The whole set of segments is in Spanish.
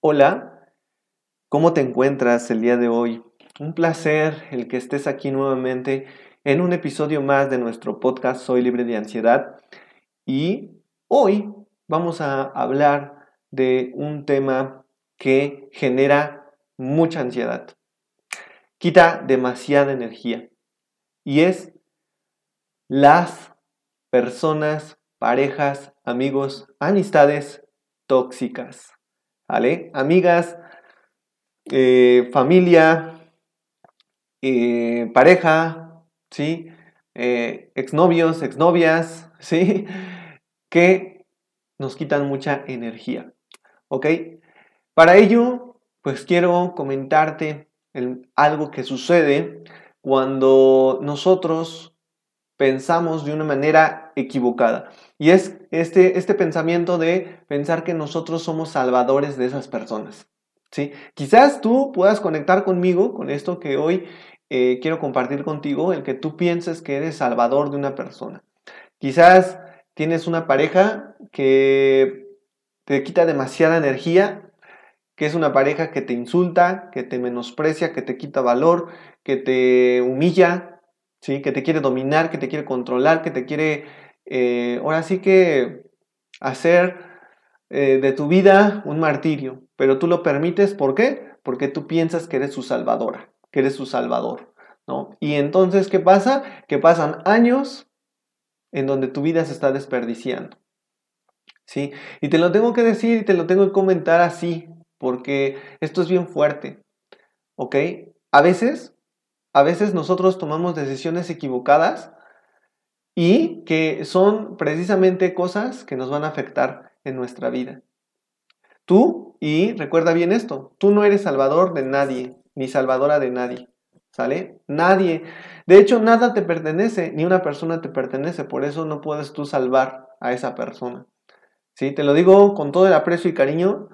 Hola, ¿cómo te encuentras el día de hoy? Un placer el que estés aquí nuevamente en un episodio más de nuestro podcast Soy libre de ansiedad y hoy vamos a hablar de un tema que genera mucha ansiedad, quita demasiada energía y es las personas, parejas, amigos, amistades tóxicas. ¿Vale? Amigas, eh, familia, eh, pareja, ¿sí? Eh, exnovios, exnovias, ¿sí? Que nos quitan mucha energía, ¿ok? Para ello, pues quiero comentarte algo que sucede cuando nosotros pensamos de una manera equivocada. Y es este, este pensamiento de pensar que nosotros somos salvadores de esas personas. ¿sí? Quizás tú puedas conectar conmigo con esto que hoy eh, quiero compartir contigo, el que tú pienses que eres salvador de una persona. Quizás tienes una pareja que te quita demasiada energía, que es una pareja que te insulta, que te menosprecia, que te quita valor, que te humilla, ¿sí? Que te quiere dominar, que te quiere controlar, que te quiere, eh, ahora sí que hacer eh, de tu vida un martirio. Pero tú lo permites, ¿por qué? Porque tú piensas que eres su salvadora, que eres su salvador, ¿no? Y entonces, ¿qué pasa? Que pasan años en donde tu vida se está desperdiciando. ¿Sí? Y te lo tengo que decir y te lo tengo que comentar así, porque esto es bien fuerte. ¿Ok? A veces a veces nosotros tomamos decisiones equivocadas y que son precisamente cosas que nos van a afectar en nuestra vida. Tú, y recuerda bien esto, tú no eres salvador de nadie, ni salvadora de nadie. ¿Sale? Nadie. De hecho, nada te pertenece, ni una persona te pertenece, por eso no puedes tú salvar a esa persona. ¿Sí? Te lo digo con todo el aprecio y cariño.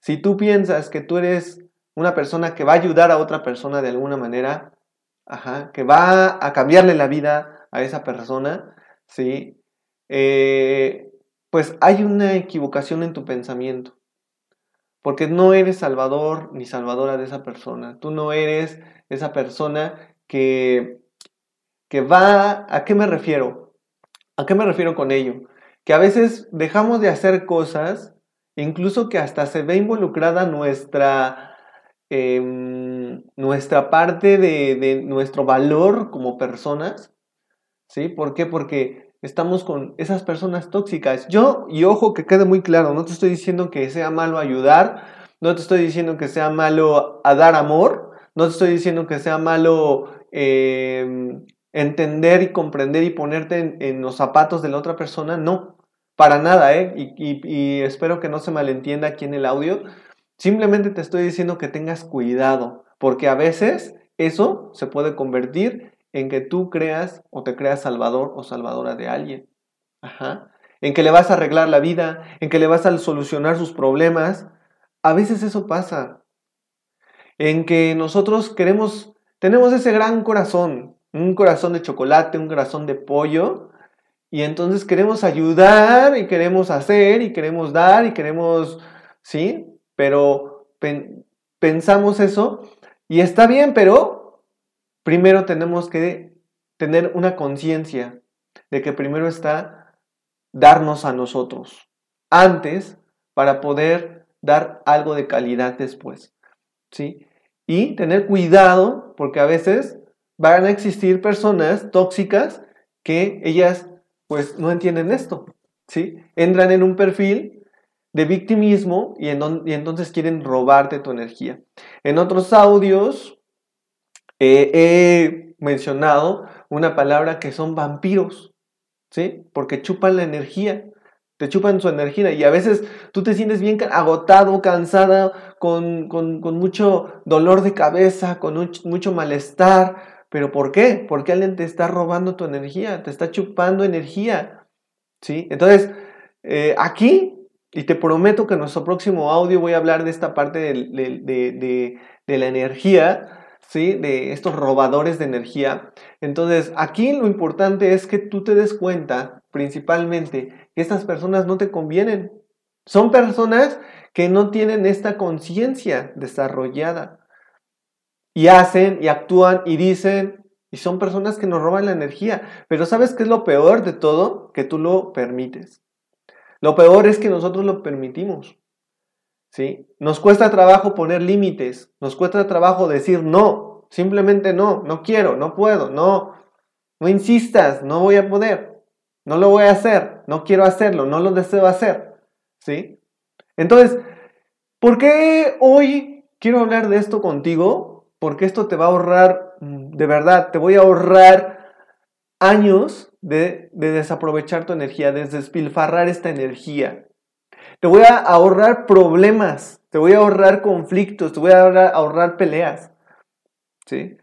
Si tú piensas que tú eres una persona que va a ayudar a otra persona de alguna manera, Ajá, que va a cambiarle la vida a esa persona, ¿sí? Eh, pues hay una equivocación en tu pensamiento. Porque no eres salvador ni salvadora de esa persona. Tú no eres esa persona que, que va... ¿A qué me refiero? ¿A qué me refiero con ello? Que a veces dejamos de hacer cosas, incluso que hasta se ve involucrada nuestra Em, nuestra parte de, nuestro valor como personas. ¿Sí? ¿Por qué? Porque estamos con esas personas tóxicas. Yo, y ojo que quede muy claro, no te estoy diciendo que sea malo ayudar, no te estoy diciendo que sea malo a dar amor, no te estoy diciendo que sea malo em, entender y comprender y ponerte en, los zapatos de la otra persona, no, para nada, ¿eh? y espero que no se malentienda aquí en el audio. Simplemente te estoy diciendo que tengas cuidado, porque a veces eso se puede convertir en que tú creas o te creas salvador o salvadora de alguien. Ajá. En que le vas a arreglar la vida, en que le vas a solucionar sus problemas. A veces eso pasa. En que nosotros queremos, tenemos ese gran corazón, un corazón de chocolate, un corazón de pollo, y entonces queremos ayudar y queremos hacer y queremos dar y queremos, ¿sí? pero pensamos eso y está bien, pero primero tenemos que tener una conciencia de que primero está darnos a nosotros antes para poder dar algo de calidad después. ¿Sí? Y tener cuidado porque a veces van a existir personas tóxicas que ellas pues no entienden esto, ¿sí? Entran en un perfil de victimismo y, entonces quieren robarte tu energía. En otros audios he mencionado una palabra que son vampiros, ¿sí? Porque chupan la energía, te chupan su energía y a veces tú te sientes bien agotado, cansada, con, mucho dolor de cabeza, con mucho malestar. ¿Pero por qué? Porque alguien te está robando tu energía, te está chupando energía, ¿sí? Entonces, eh, aquí y te prometo que en nuestro próximo audio voy a hablar de esta parte de, la energía, ¿sí? De estos robadores de energía. Entonces, aquí lo importante es que tú te des cuenta, principalmente, que estas personas no te convienen. Son personas que no tienen esta conciencia desarrollada. Y hacen y actúan y dicen, y son personas que nos roban la energía. Pero ¿sabes qué es lo peor de todo? Que tú lo permites. Lo peor es que nosotros lo permitimos. ¿Sí? Nos cuesta trabajo poner límites, nos cuesta trabajo decir no, simplemente no, no quiero, no puedo, no, no insistas, no voy a poder, no lo voy a hacer, no quiero hacerlo, no lo deseo hacer. ¿Sí? Entonces, ¿por qué hoy quiero hablar de esto contigo? Porque esto te va a ahorrar, de verdad, te voy a ahorrar años de, desaprovechar tu energía, de despilfarrar esta energía. Te voy a ahorrar problemas, te voy a ahorrar conflictos, te voy a ahorrar, peleas. ¿Sí?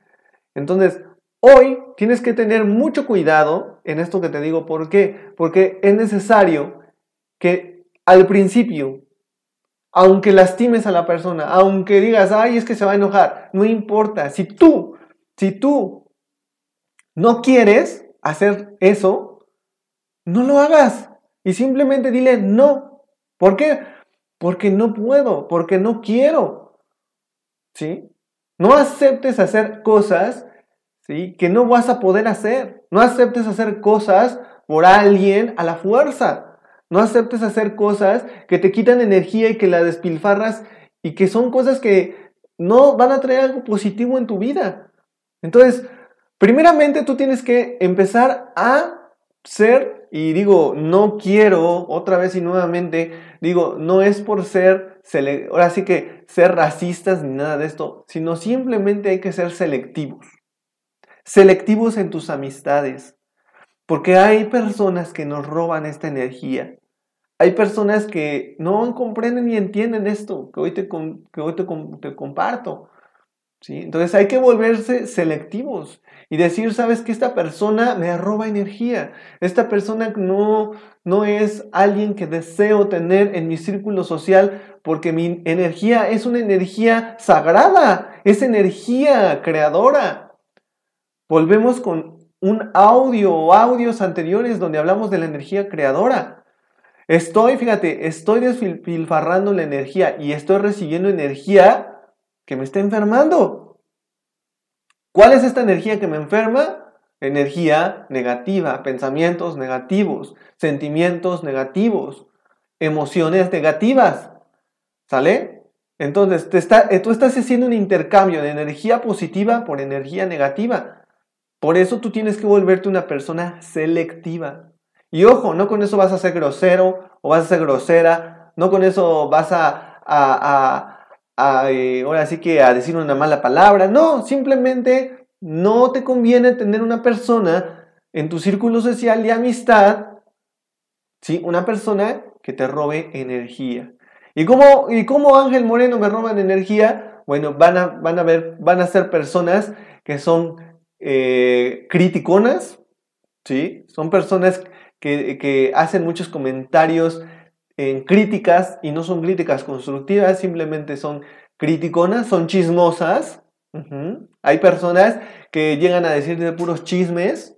Entonces, hoy tienes que tener mucho cuidado en esto que te digo. ¿Por qué? Porque es necesario que al principio aunque lastimes a la persona, aunque digas, ay, es que se va a enojar, no importa. Si tú, si tú no quieres hacer eso, no lo hagas. Y simplemente dile no. ¿Por qué? Porque no puedo, porque no quiero. ¿Sí? No aceptes hacer cosas ¿sí? que no vas a poder hacer. No aceptes hacer cosas por alguien a la fuerza. No aceptes hacer cosas que te quitan energía y que la despilfarras y que son cosas que no van a traer algo positivo en tu vida. Entonces, primeramente tú tienes que empezar a ser, y digo, no quiero otra vez y nuevamente, digo, no es por ser, ahora sí que ser racistas ni nada de esto, sino simplemente hay que ser selectivos. Selectivos en tus amistades, porque hay personas que nos roban esta energía. Hay personas que no comprenden ni entienden esto que hoy te, que hoy te, comparto. Entonces hay que volverse selectivos y decir, sabes que esta persona me roba energía. Esta persona no, no es alguien que deseo tener en mi círculo social porque mi energía es una energía sagrada, es energía creadora. Volvemos con un audio o audios anteriores donde hablamos de la energía creadora. Estoy, fíjate, estoy despilfarrando la energía y estoy recibiendo energía que me está enfermando. ¿Cuál es esta energía que me enferma? Energía negativa, pensamientos negativos, sentimientos negativos, emociones negativas. ¿Sale? Entonces, está, tú estás haciendo un intercambio de energía positiva por energía negativa. Por eso tú tienes que volverte una persona selectiva. Y ojo, no con eso vas a ser grosero o vas a ser grosera, no con eso vas a, eh, ahora sí que a decir una mala palabra, no, simplemente no te conviene tener una persona en tu círculo social de amistad, ¿sí? Una persona que te robe energía. ¿Y cómo, y cómo Ángel Moreno me roban energía? Bueno, van a, van a, ver, van a ser personas que son eh, criticonas, ¿sí? Son personas que, hacen muchos comentarios en críticas y no son críticas constructivas, simplemente son criticonas, son chismosas. Hay personas que llegan a decir de puros chismes,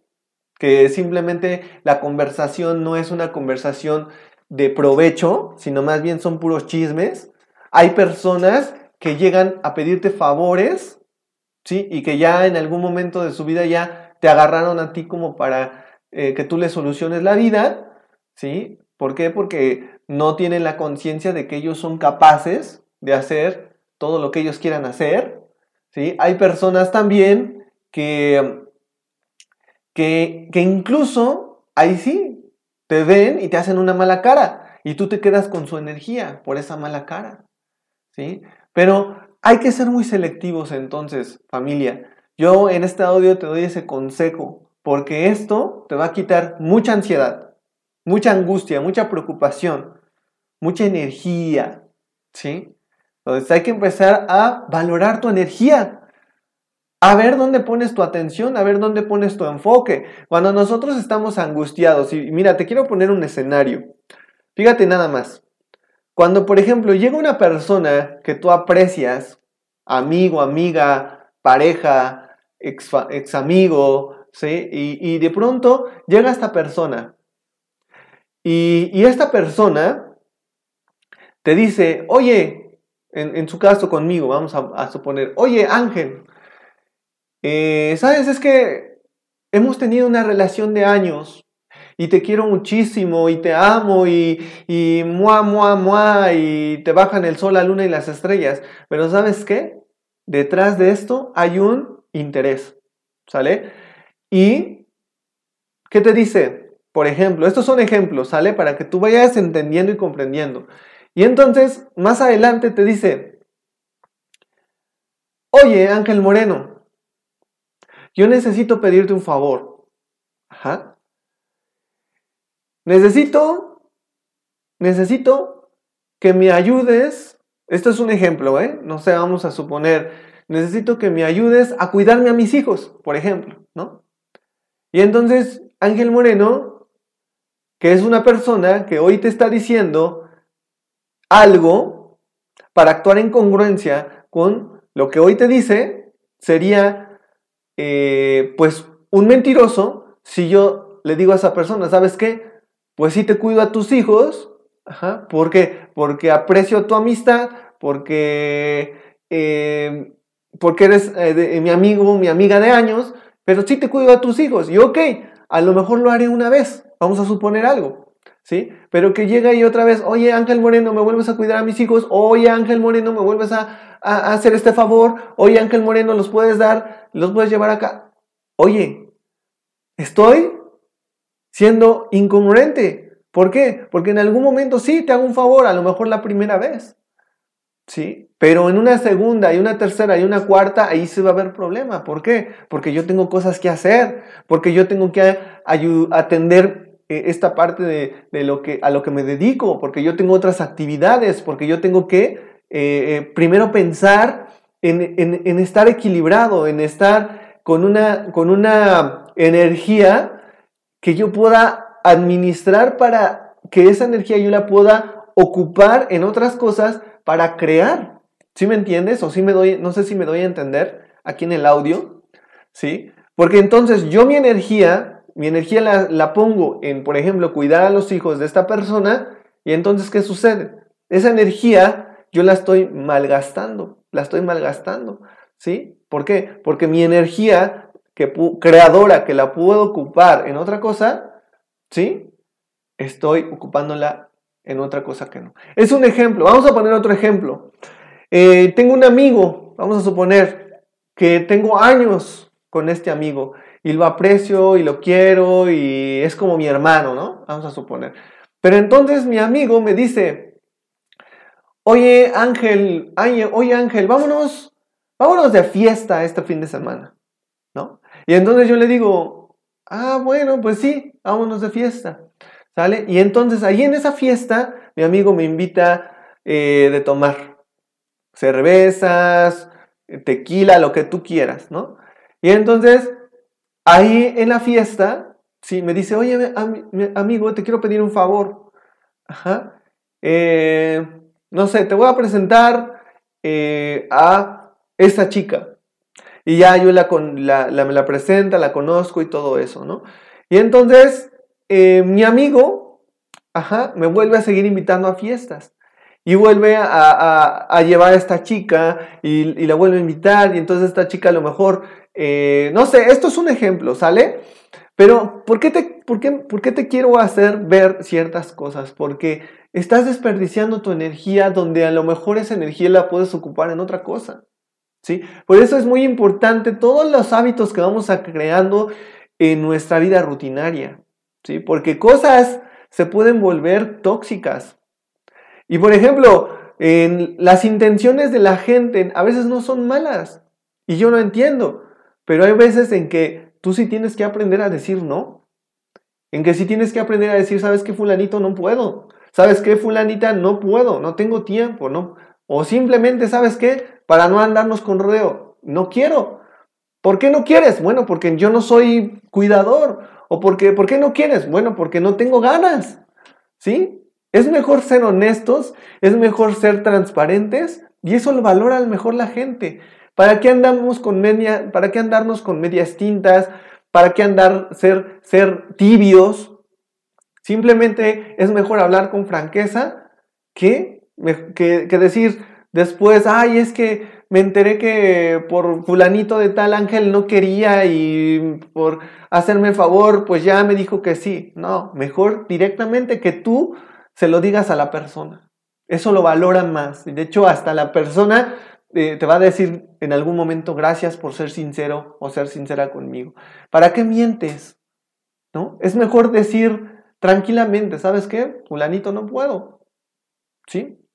que simplemente la conversación no es una conversación de provecho, sino más bien son puros chismes. Hay personas que llegan a pedirte favores, ¿sí? Y que ya en algún momento de su vida ya te agarraron a ti como para eh, que tú le soluciones la vida, ¿sí? ¿Por qué? Porque no tienen la conciencia de que ellos son capaces de hacer todo lo que ellos quieran hacer, ¿sí? Hay personas también que, que, incluso, ahí sí, te ven y te hacen una mala cara y tú te quedas con su energía por esa mala cara, ¿sí? Pero hay que ser muy selectivos entonces, familia. Yo en este audio te doy ese consejo porque esto te va a quitar mucha ansiedad, mucha angustia, mucha preocupación, mucha energía, ¿sí? Entonces hay que empezar a valorar tu energía, a ver dónde pones tu atención, a ver dónde pones tu enfoque. Cuando nosotros estamos angustiados, y mira, te quiero poner un escenario, fíjate nada más. Cuando, por ejemplo, llega una persona que tú aprecias, amigo, amiga, pareja, ex, ex amigo, ¿sí? Y, de pronto llega esta persona. Y, esta persona te dice, oye, en, su caso conmigo, vamos a, suponer, oye Ángel, eh, ¿sabes? Es que hemos tenido una relación de años y te quiero muchísimo y te amo y, y mua, mua, mua y te bajan el sol, la luna y las estrellas. Pero ¿sabes qué? Detrás de esto hay un interés, ¿sale? Y, ¿qué te dice? Por ejemplo, estos son ejemplos, ¿sale? Para que tú vayas entendiendo y comprendiendo. Y entonces, más adelante te dice, oye Ángel Moreno, yo necesito pedirte un favor. Ajá. Necesito, necesito que me ayudes. Esto es un ejemplo, ¿eh? No sé, vamos a suponer, necesito que me ayudes a cuidarme a mis hijos, por ejemplo, ¿no? Y entonces Ángel Moreno, que es una persona que hoy te está diciendo algo para actuar en congruencia con lo que hoy te dice, sería eh, pues un mentiroso si yo le digo a esa persona, ¿sabes qué? pues sí te cuido a tus hijos, ajá. Porque aprecio tu amistad, porque, eh, porque eres eh, mi amigo, mi amiga de años, pero sí te cuido a tus hijos. Y ok, a lo mejor lo haré una vez, vamos a suponer algo, ¿sí? Pero que llega y otra vez, oye Ángel Moreno, me vuelves a cuidar a mis hijos, oye Ángel Moreno, me vuelves a, hacer este favor, oye Ángel Moreno, los puedes dar, los puedes llevar acá. Oye, estoy siendo incongruente. ¿Por qué? Porque en algún momento sí te hago un favor, a lo mejor la primera vez. ¿Sí? Pero en una segunda y una tercera y una cuarta, ahí se va a haber problema. ¿Por qué? Porque yo tengo cosas que hacer, porque yo tengo que atender eh, esta parte de, lo que, a lo que me dedico, porque yo tengo otras actividades, porque yo tengo que eh, eh, primero pensar en, en, estar equilibrado, en estar con una, con una energía que yo pueda administrar para que esa energía yo la pueda ocupar en otras cosas para crear. ¿Sí me entiendes? O sí me doy, no sé si me doy a entender aquí en el audio, ¿sí? Porque entonces yo mi energía, mi energía la, la pongo en, por ejemplo, cuidar a los hijos de esta persona y entonces ¿qué sucede? Esa energía yo la estoy malgastando, la estoy malgastando, ¿sí? ¿Por qué? Porque mi energía que creadora que la puedo ocupar en otra cosa, ¿sí? Estoy ocupándola en otra cosa que no. Es un ejemplo. Vamos a poner otro ejemplo. Eh, tengo un amigo, vamos a suponer que tengo años con este amigo y lo aprecio y lo quiero y es como mi hermano, ¿no? Vamos a suponer. Pero entonces mi amigo me dice, oye Ángel, oye Ángel, vámonos, vámonos de fiesta este fin de semana, ¿no? Y entonces yo le digo, ah, bueno, pues sí, vámonos de fiesta. ¿Sale? Y entonces ahí en esa fiesta, mi amigo me invita eh, de tomar cervezas, tequila, lo que tú quieras, ¿no? Y entonces ahí en la fiesta, sí, me dice, oye, amigo, te quiero pedir un favor. Ajá. Eh, no sé, te voy a presentar eh, a esta chica. Y ya yo la, la, me la presenta, la conozco y todo eso, ¿no? Y entonces eh, mi amigo, ajá, me vuelve a seguir invitando a fiestas. Y vuelve a, llevar a esta chica y, la vuelve a invitar y entonces esta chica a lo mejor, eh, no sé, esto es un ejemplo, ¿sale? Pero ¿por qué, te, por, qué, ¿por qué te quiero hacer ver ciertas cosas? Porque estás desperdiciando tu energía donde a lo mejor esa energía la puedes ocupar en otra cosa. Por eso es muy importante todos los hábitos que vamos a creando en nuestra vida rutinaria, ¿sí? Porque cosas se pueden volver tóxicas. Y por ejemplo, en las intenciones de la gente a veces no son malas y yo no entiendo, pero hay veces en que tú sí tienes que aprender a decir no. En que sí tienes que aprender a decir, ¿sabes qué, fulanito? No puedo. ¿Sabes qué, fulanita? No puedo, no tengo tiempo, ¿no? O simplemente, ¿sabes qué? Para no andarnos con rodeo. No quiero. ¿Por qué no quieres? Bueno, porque yo no soy cuidador. ¿O porque, por qué no quieres? Bueno, porque no tengo ganas. ¿Sí? Es mejor ser honestos, es mejor ser transparentes y eso lo valora mejor la gente. ¿Para qué andamos con media, para qué andarnos con medias tintas? ¿Para qué andar ser ser tibios? Simplemente es mejor hablar con franqueza que Que, que decir después, ay, es que me enteré que por fulanito de tal ángel no quería y por hacerme favor, pues ya me dijo que sí. No, mejor directamente que tú se lo digas a la persona. Eso lo valora más. De hecho, hasta la persona eh, te va a decir en algún momento gracias por ser sincero o ser sincera conmigo. ¿Para qué mientes? ¿No? Es mejor decir tranquilamente, ¿sabes qué? Fulanito no puedo. ¿Sí?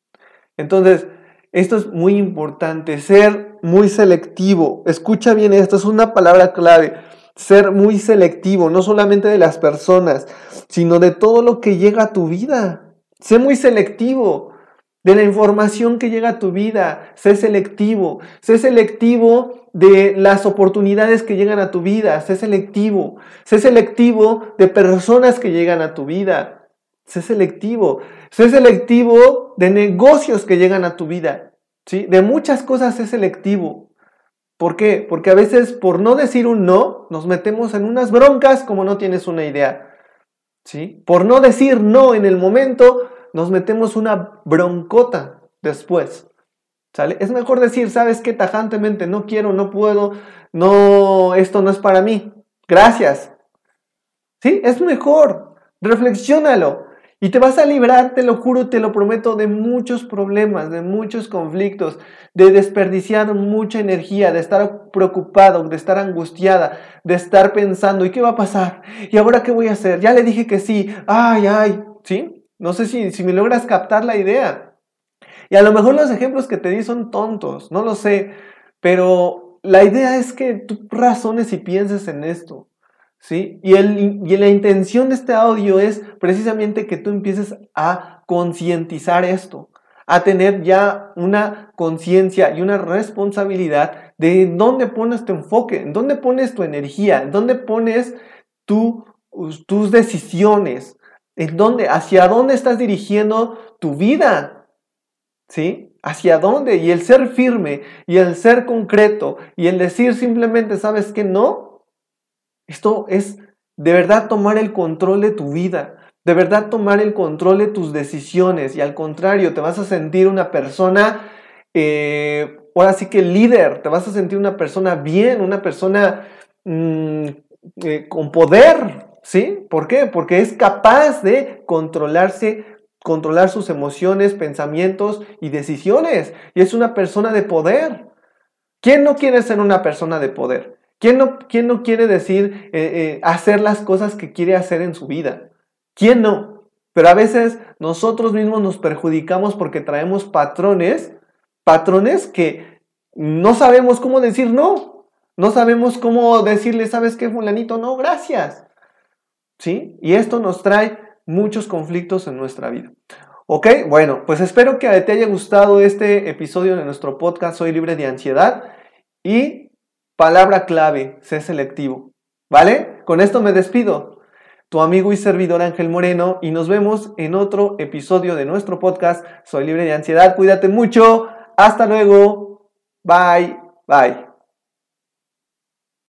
Entonces, esto es muy importante, ser muy selectivo. Escucha bien, esto es una palabra clave. Ser muy selectivo, no solamente de las personas, sino de todo lo que llega a tu vida. Sé muy selectivo de la información que llega a tu vida. Sé selectivo. Sé selectivo de las oportunidades que llegan a tu vida. Sé selectivo. Sé selectivo de personas que llegan a tu vida. Sé selectivo. Sé selectivo de negocios que llegan a tu vida. ¿sí? De muchas cosas sé selectivo. ¿Por qué? Porque a veces por no decir un no, nos metemos en unas broncas como no tienes una idea. ¿sí? Por no decir no en el momento, nos metemos una broncota después. ¿Sale? Es mejor decir, ¿sabes qué? Tajantemente, no quiero, no puedo, no, esto no es para mí. Gracias. ¿Sí? Es mejor. Reflexiónalo. Y te vas a librar, te lo juro, te lo prometo, de muchos problemas, de muchos conflictos, de desperdiciar mucha energía, de estar preocupado, de estar angustiada, de estar pensando, ¿y qué va a pasar? ¿Y ahora qué voy a hacer? Ya le dije que sí. Ay, ay, ¿sí? No sé si, si me logras captar la idea. Y a lo mejor los ejemplos que te di son tontos, no lo sé, pero la idea es que tú razones y pienses en esto. ¿Sí? Y, el, y la intención de este audio es precisamente que tú empieces a concientizar esto, a tener ya una conciencia y una responsabilidad de dónde pones tu enfoque, en dónde pones tu energía, en dónde pones tu, tus decisiones, en dónde, hacia dónde estás dirigiendo tu vida, ¿sí? ¿Hacia dónde? Y el ser firme y el ser concreto y el decir simplemente, ¿sabes qué? No, esto es de verdad tomar el control de tu vida, de verdad tomar el control de tus decisiones y al contrario, te vas a sentir una persona, eh, ahora sí que líder, te vas a sentir una persona bien, una persona mm, eh, con poder, ¿sí? ¿Por qué? Porque es capaz de controlarse, controlar sus emociones, pensamientos y decisiones y es una persona de poder. ¿Quién no quiere ser una persona de poder? ¿Quién no, no quiere decir eh, eh, hacer las cosas que quiere hacer en su vida? ¿Quién no? Pero a veces nosotros mismos nos perjudicamos porque traemos patrones, patrones que no sabemos cómo decir no. No sabemos cómo decirle, ¿sabes qué, fulanito? No, gracias. ¿Sí? Y esto nos trae muchos conflictos en nuestra vida. Ok, bueno, pues espero que te haya gustado este episodio de nuestro podcast Soy libre de ansiedad y Palabra clave, sé selectivo. ¿Vale? Con esto me despido. Tu amigo y servidor Ángel Moreno y nos vemos en otro episodio de nuestro podcast. Soy libre de ansiedad. Cuídate mucho. Hasta luego. Bye. Bye.